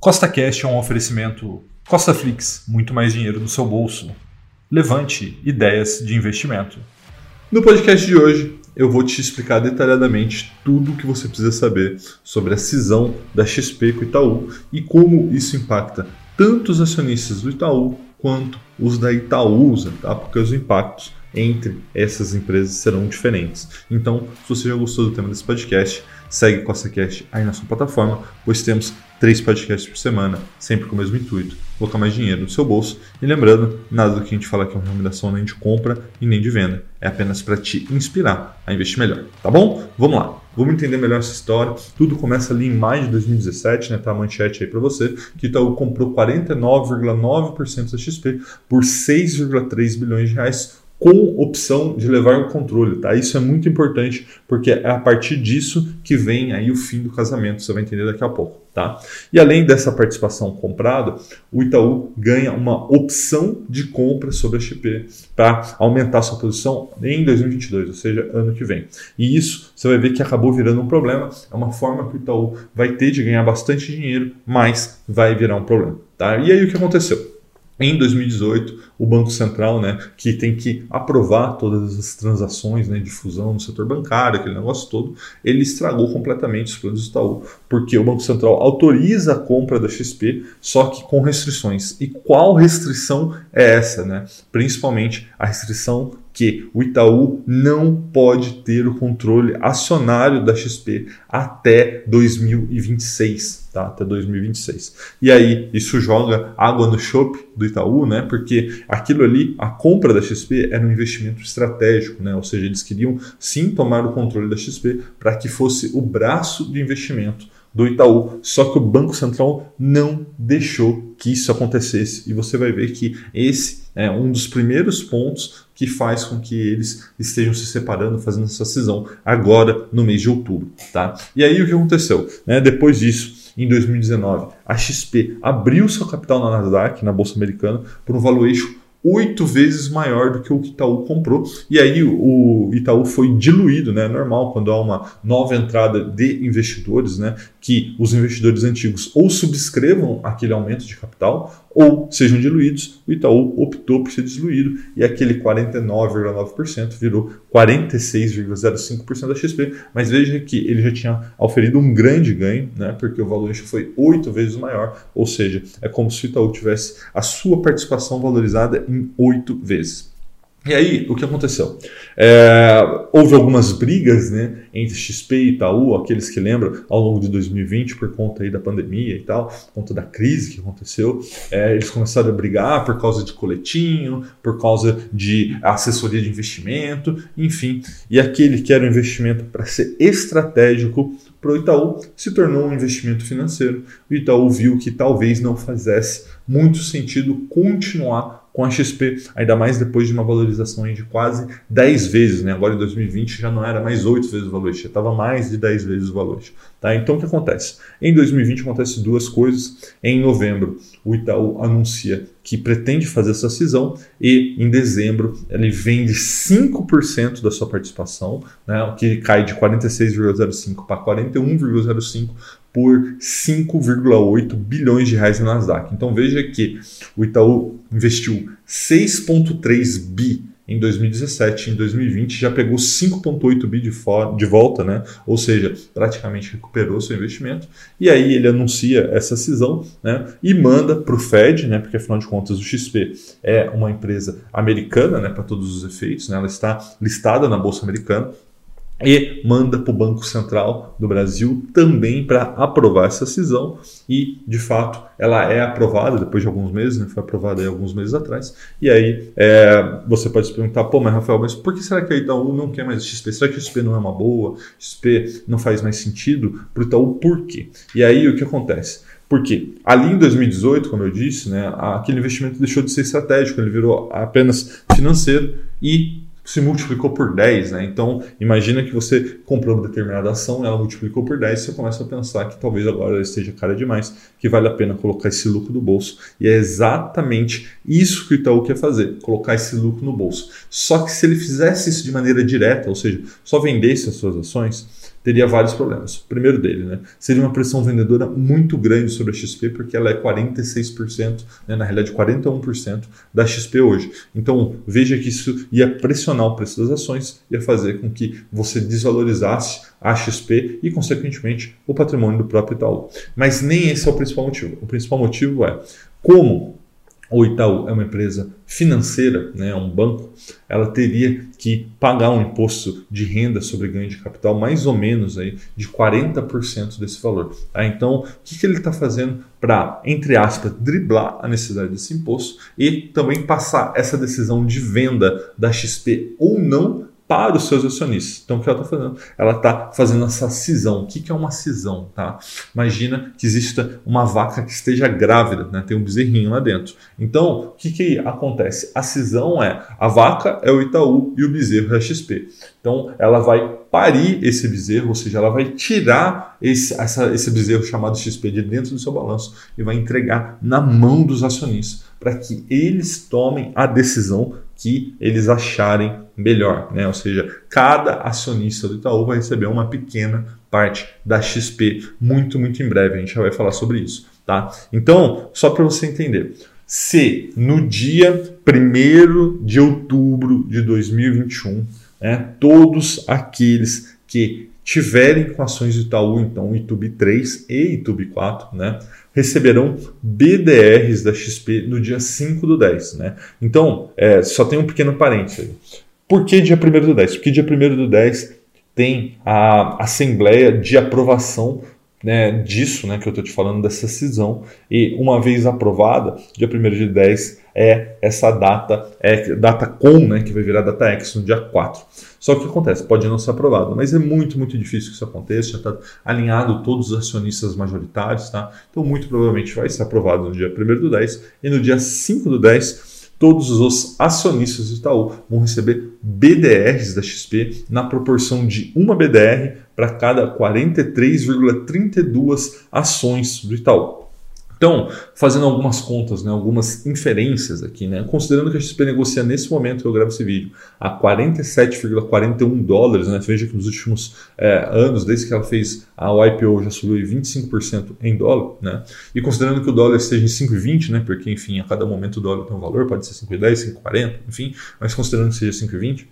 Costa Cash é um oferecimento Costa Flix, muito mais dinheiro no seu bolso. Levante ideias de investimento. No podcast de hoje, eu vou te explicar detalhadamente tudo o que você precisa saber sobre a cisão da XP com o Itaú e como isso impacta tanto os acionistas do Itaú quanto os da Itaúsa, tá? Porque os impactos entre essas empresas serão diferentes. Então, se você já gostou do tema desse podcast, segue Costa Cash aí na sua plataforma, pois temos três podcasts por semana, sempre com o mesmo intuito, colocar mais dinheiro no seu bolso. E lembrando, nada do que a gente fala aqui é uma recomendação nem de compra e nem de venda, é apenas para te inspirar a investir melhor, tá bom? Vamos lá. Vamos entender melhor essa história. Tudo começa ali em maio de 2017, né? Tá a manchete aí para você, que Itaú comprou 49,9% da XP por 6,3 bilhões de reais com opção de levar o controle, tá? Isso é muito importante porque é a partir disso que vem aí o fim do casamento, você vai entender daqui a pouco, tá? E além dessa participação comprada, o Itaú ganha uma opção de compra sobre a XP para aumentar sua posição em 2022, ou seja, ano que vem. E isso você vai ver que acabou virando um problema, é uma forma que o Itaú vai ter de ganhar bastante dinheiro, mas vai virar um problema, tá? E aí o que aconteceu? Em 2018, o Banco Central, né, que tem que aprovar todas as transações né, de fusão no setor bancário, aquele negócio todo, ele estragou completamente os planos do Itaú, porque o Banco Central autoriza a compra da XP, só que com restrições. E qual restrição é essa? Né? Principalmente a restrição que o Itaú não pode ter o controle acionário da XP até 2026, tá? Até 2026. E aí isso joga água no chope do Itaú, né? Porque aquilo ali, a compra da XP era um investimento estratégico, né? Ou seja, eles queriam sim tomar o controle da XP para que fosse o braço de investimento do Itaú, só que o Banco Central não deixou que isso acontecesse. E você vai ver que esse é um dos primeiros pontos que faz com que eles estejam se separando, fazendo essa cisão agora no mês de outubro. Tá? E aí o que aconteceu? Né? Depois disso, em 2019, a XP abriu seu capital na Nasdaq, na Bolsa Americana, por um valuation oito vezes maior do que o que Itaú comprou. E aí o Itaú foi diluído, né? É normal quando há uma nova entrada de investidores, né? Que os investidores antigos ou subscrevam aquele aumento de capital ou sejam diluídos. O Itaú optou por ser diluído e aquele 49,9% virou 46,05% da XP. Mas veja que ele já tinha oferido um grande ganho, né? Porque o valuation foi oito vezes maior, ou seja, é como se o Itaú tivesse a sua participação valorizada em oito vezes. E aí, o que aconteceu? É, houve algumas brigas né, entre XP e Itaú, aqueles que lembram, ao longo de 2020, por conta aí da pandemia e tal, por conta da crise que aconteceu. É, eles começaram a brigar por causa de coletinho, por causa de assessoria de investimento, enfim. E aquele que era um investimento para ser estratégico para o Itaú se tornou um investimento financeiro. O Itaú viu que talvez não fizesse muito sentido continuar com a XP, ainda mais depois de uma valorização de quase 10 vezes, né? agora em 2020 já não era mais 8 vezes o valor, já estava mais de 10 vezes o valor. Tá? Então o que acontece? Em 2020 acontece duas coisas. Em novembro, o Itaú anuncia que pretende fazer essa cisão e em dezembro ele vende 5% da sua participação, né? o que cai de 46,05 para 41,05 por 5,8 bilhões de reais na Nasdaq. Então veja que o Itaú investiu 6,3 bi em 2017, em 2020 já pegou 5,8 bi de, de volta, né? ou seja, praticamente recuperou seu investimento. E aí ele anuncia essa cisão né? e manda para o Fed, né? porque afinal de contas o XP é uma empresa americana né? para todos os efeitos, né? ela está listada na Bolsa Americana, e manda para o Banco Central do Brasil também para aprovar essa cisão e, de fato, ela é aprovada depois de alguns meses, né? foi aprovada alguns meses atrás, e aí é, você pode se perguntar, pô, mas Rafael, mas por que será que a Itaú não quer mais XP? Será que a XP não é uma boa? XP não faz mais sentido para o Itaú? Por quê? E aí o que acontece? Porque ali em 2018, como eu disse, né, aquele investimento deixou de ser estratégico, ele virou apenas financeiro e se multiplicou por 10, né? Então, imagina que você comprou uma determinada ação, ela multiplicou por 10, você começa a pensar que talvez agora ela esteja cara demais, que vale a pena colocar esse lucro no bolso. E é exatamente isso que o Itaú quer fazer, colocar esse lucro no bolso. Só que se ele fizesse isso de maneira direta, ou seja, só vendesse as suas ações, teria vários problemas. O primeiro dele, né, seria uma pressão vendedora muito grande sobre a XP, porque ela é 46%, né, na realidade 41% da XP hoje. Então veja que isso ia pressionar o preço das ações, ia fazer com que você desvalorizasse a XP e, consequentemente, o patrimônio do próprio Itaú. Mas nem esse é o principal motivo. O principal motivo é como o Itaú é uma empresa financeira, né, é um banco, ela teria que pagar um imposto de renda sobre ganho de capital mais ou menos aí de 40% desse valor. Tá? Então, o que, que ele está fazendo para, entre aspas, driblar a necessidade desse imposto e também passar essa decisão de venda da XP ou não para os seus acionistas. Então, o que ela está fazendo? Ela está fazendo essa cisão. O que é uma cisão? Tá? Imagina que exista uma vaca que esteja grávida, né? tem um bezerrinho lá dentro. Então, o que, que acontece? A cisão é a vaca é o Itaú e o bezerro é a XP. Então, ela vai parir esse bezerro, ou seja, ela vai tirar esse, essa, esse bezerro chamado XP de dentro do seu balanço e vai entregar na mão dos acionistas para que eles tomem a decisão que eles acharem melhor, né? Ou seja, cada acionista do Itaú vai receber uma pequena parte da XP muito, muito em breve. A gente já vai falar sobre isso, tá? Então, só para você entender, se no dia 1 de outubro de 2021, né, todos aqueles que tiverem com ações do Itaú, então YouTube 3 e YouTube 4, né, receberão BDRs da XP no dia 5 do 10. Né? Então, é, só tem um pequeno parênteses. Por que dia 1 do 10? Porque dia 1 do 10 tem a assembleia de aprovação né, disso né, que eu estou te falando, dessa cisão. E uma vez aprovada, dia 1 de 10 é essa data, é data com, né, que vai virar data X no dia 4. Só que o que acontece? Pode não ser aprovado, mas é muito, muito difícil que isso aconteça, já está alinhado todos os acionistas majoritários, tá? Então, muito provavelmente vai ser aprovado no dia 1 do 10 e no dia 5 do 10 todos os acionistas do Itaú vão receber BDRs da XP na proporção de uma BDR para cada 43,32 ações do Itaú. Então, fazendo algumas contas, né, algumas inferências aqui, né, considerando que a XP negocia nesse momento que eu gravo esse vídeo a 47,41 dólares, né, veja que nos últimos é, anos, desde que ela fez a IPO, já subiu 25% em dólar, né, e considerando que o dólar esteja em 5,20, né, porque enfim, a cada momento o dólar tem um valor, pode ser 5,10, 5,40, enfim, mas considerando que seja 5,20,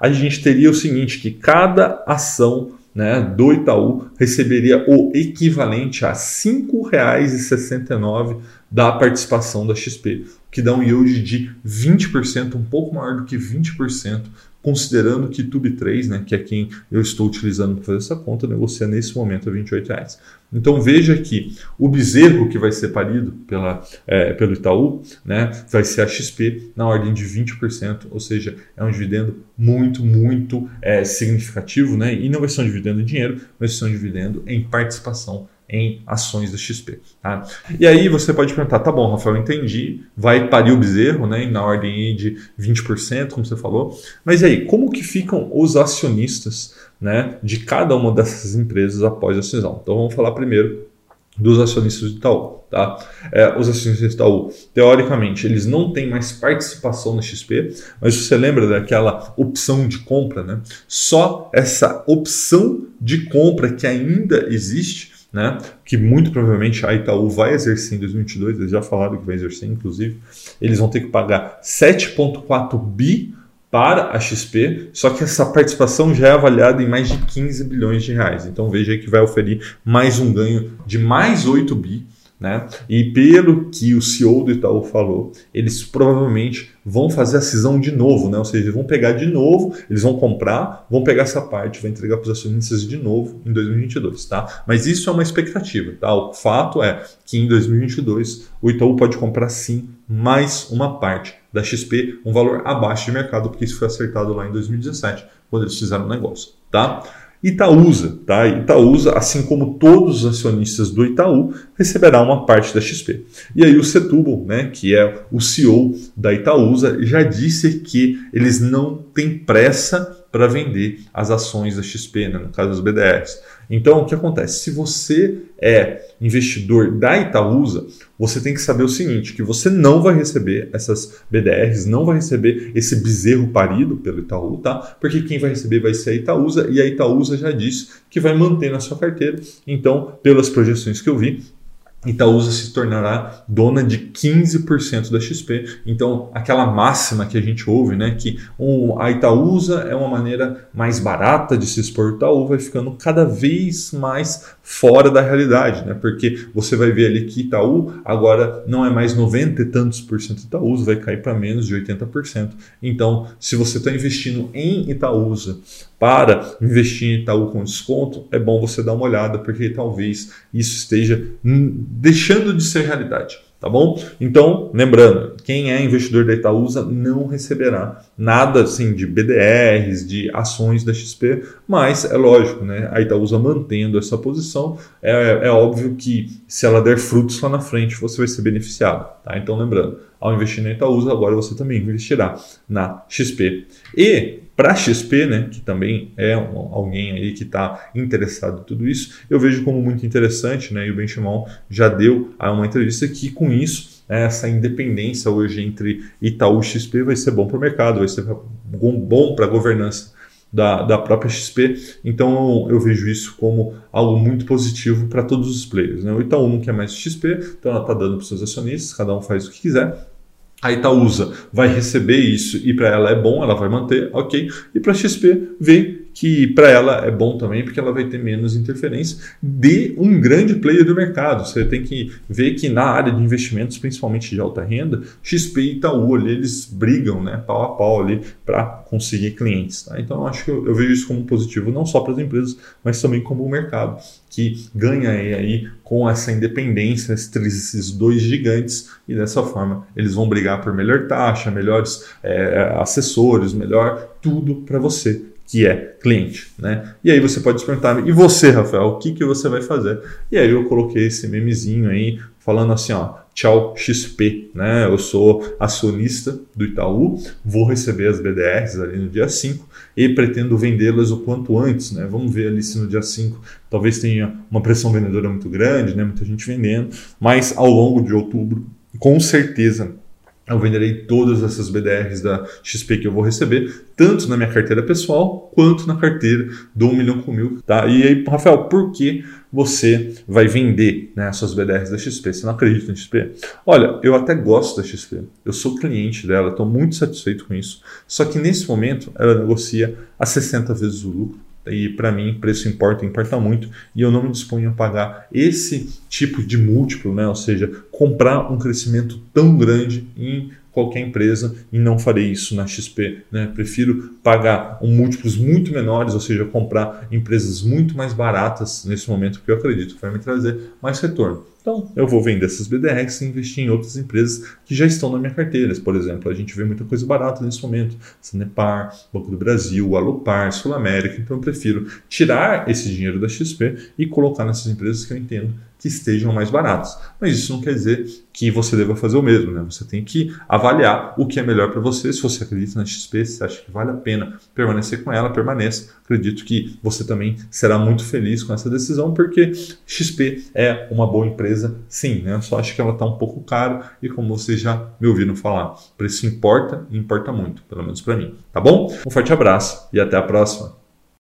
a gente teria o seguinte, que cada ação né, do Itaú receberia o equivalente a R$ 5,69 da participação da XP, que dá um yield de 20%, um pouco maior do que 20%, considerando que Tube3, né, que é quem eu estou utilizando para fazer essa conta, negocia nesse momento a R$ 28,00. Então veja que o bezerro que vai ser parido pela, é, pelo Itaú né, vai ser a XP na ordem de 20%, ou seja, é um dividendo muito, muito é, significativo, né, e não vai ser um dividendo em dinheiro, vai ser um dividendo em participação em ações da XP. Tá? E aí você pode perguntar, tá bom, Rafael, entendi, vai parir o bezerro, né, na ordem de 20%, como você falou, mas aí, como que ficam os acionistas né, de cada uma dessas empresas após a cisão? Então vamos falar primeiro dos acionistas do Itaú. Tá? É, os acionistas do Itaú, teoricamente, eles não têm mais participação na XP, mas você lembra daquela opção de compra, né? Só essa opção de compra que ainda existe né? que muito provavelmente a Itaú vai exercer em 2022, eles já falaram que vai exercer, inclusive, eles vão ter que pagar 7,4 bi para a XP, só que essa participação já é avaliada em mais de 15 bilhões de reais. Então veja que vai oferir mais um ganho de mais 8 bi né? E pelo que o CEO do Itaú falou, eles provavelmente vão fazer a cisão de novo, né? ou seja, vão pegar de novo, eles vão comprar, vão pegar essa parte, vão entregar para os acionistas de novo em 2022. Tá? Mas isso é uma expectativa. Tá? O fato é que em 2022 o Itaú pode comprar sim mais uma parte da XP, um valor abaixo de mercado, porque isso foi acertado lá em 2017, quando eles fizeram o negócio. Tá? Itaúsa, tá? Itaúsa, assim como todos os acionistas do Itaú, receberá uma parte da XP. E aí o Setúbal, né, que é o CEO da Itaúsa, já disse que eles não têm pressa para vender as ações da XP, né, no caso dos BDRs. Então, o que acontece? Se você é investidor da Itaúsa, você tem que saber o seguinte, que você não vai receber essas BDRs, não vai receber esse bezerro parido pelo Itaú, tá? Porque quem vai receber vai ser a Itaúsa e a Itaúsa já disse que vai manter na sua carteira. Então, pelas projeções que eu vi, Itaúsa se tornará dona de 15% da XP. Então, aquela máxima que a gente ouve, né, que um, a Itaúsa é uma maneira mais barata de se expor Itaú, vai ficando cada vez mais fora da realidade, né? Porque você vai ver ali que Itaú agora não é mais 90 e tantos por cento Itaúsa, vai cair para menos de 80%. Então, se você está investindo em Itaúsa para investir em Itaú com desconto, é bom você dar uma olhada, porque talvez isso esteja deixando de ser realidade. Tá bom? Então, lembrando, quem é investidor da Itaúsa não receberá nada assim de BDRs, de ações da XP, mas é lógico, né? A Itaúsa mantendo essa posição, é, é óbvio que se ela der frutos lá na frente, você vai ser beneficiado. Tá? Então, lembrando, ao investir na Itaúsa, agora você também investirá na XP. E para a XP, né, que também é alguém aí que está interessado em tudo isso, eu vejo como muito interessante, né, e o Benchimol já deu uma entrevista que com isso essa independência hoje entre Itaú e XP vai ser bom para o mercado, vai ser bom para a governança da, da própria XP. Então eu vejo isso como algo muito positivo para todos os players. Né? O Itaú não quer mais XP, então ela está dando para os seus acionistas, cada um faz o que quiser a Itaúsa vai receber isso e para ela é bom, ela vai manter, ok. E para XP vê que para ela é bom também, porque ela vai ter menos interferência de um grande player do mercado. Você tem que ver que na área de investimentos, principalmente de alta renda, XP e Itaú ali, eles brigam né, pau a pau ali para conseguir clientes. Tá? Então eu acho que eu, eu, vejo isso como positivo, não só para as empresas, mas também como o mercado, que ganha aí com essa independência esses dois gigantes e dessa forma eles vão brigar por melhor taxa, melhores é, assessores, melhor tudo para você que é cliente, né? E aí você pode perguntar, e você, Rafael, o que, que você vai fazer? E aí eu coloquei esse memezinho aí, falando assim, ó, tchau XP, né? Eu sou acionista do Itaú, vou receber as BDRs ali no dia 5 e pretendo vendê-las o quanto antes, né? Vamos ver ali se no dia 5 talvez tenha uma pressão vendedora muito grande, né? Muita gente vendendo, mas ao longo de outubro, com certeza eu venderei todas essas BDRs da XP que eu vou receber, tanto na minha carteira pessoal quanto na carteira do 1 milhão com mil. Tá? E aí, Rafael, por que você vai vender né, BDRs da XP? Você não acredita na XP? Olha, eu até gosto da XP, eu sou cliente dela, estou muito satisfeito com isso. Só que nesse momento ela negocia a 60 vezes o lucro e para mim, preço importa, importa muito, e eu não me disponho a pagar esse tipo de múltiplo, né? ou seja, comprar um crescimento tão grande em qualquer empresa e não farei isso na XP. Né? Prefiro pagar um múltiplos muito menores, ou seja, comprar empresas muito mais baratas nesse momento, porque eu acredito que vai me trazer mais retorno. Então, eu vou vender essas BDRs e investir em outras empresas que já estão na minha carteira. Por exemplo, a gente vê muita coisa barata nesse momento. Sanepar, Banco do Brasil, Alupar, Sul América. Então, eu prefiro tirar esse dinheiro da XP e colocar nessas empresas que eu entendo que estejam mais baratos. Mas isso não quer dizer que você deva fazer o mesmo, né? Você tem que avaliar o que é melhor para você. Se você acredita na XP, se acha que vale a pena permanecer com ela, permaneça. Acredito que você também será muito feliz com essa decisão, porque XP é uma boa empresa, sim, né? Eu só acho que ela está um pouco cara e como vocês já me ouviram falar, preço importa e importa muito, pelo menos para mim, tá bom? Um forte abraço e até a próxima.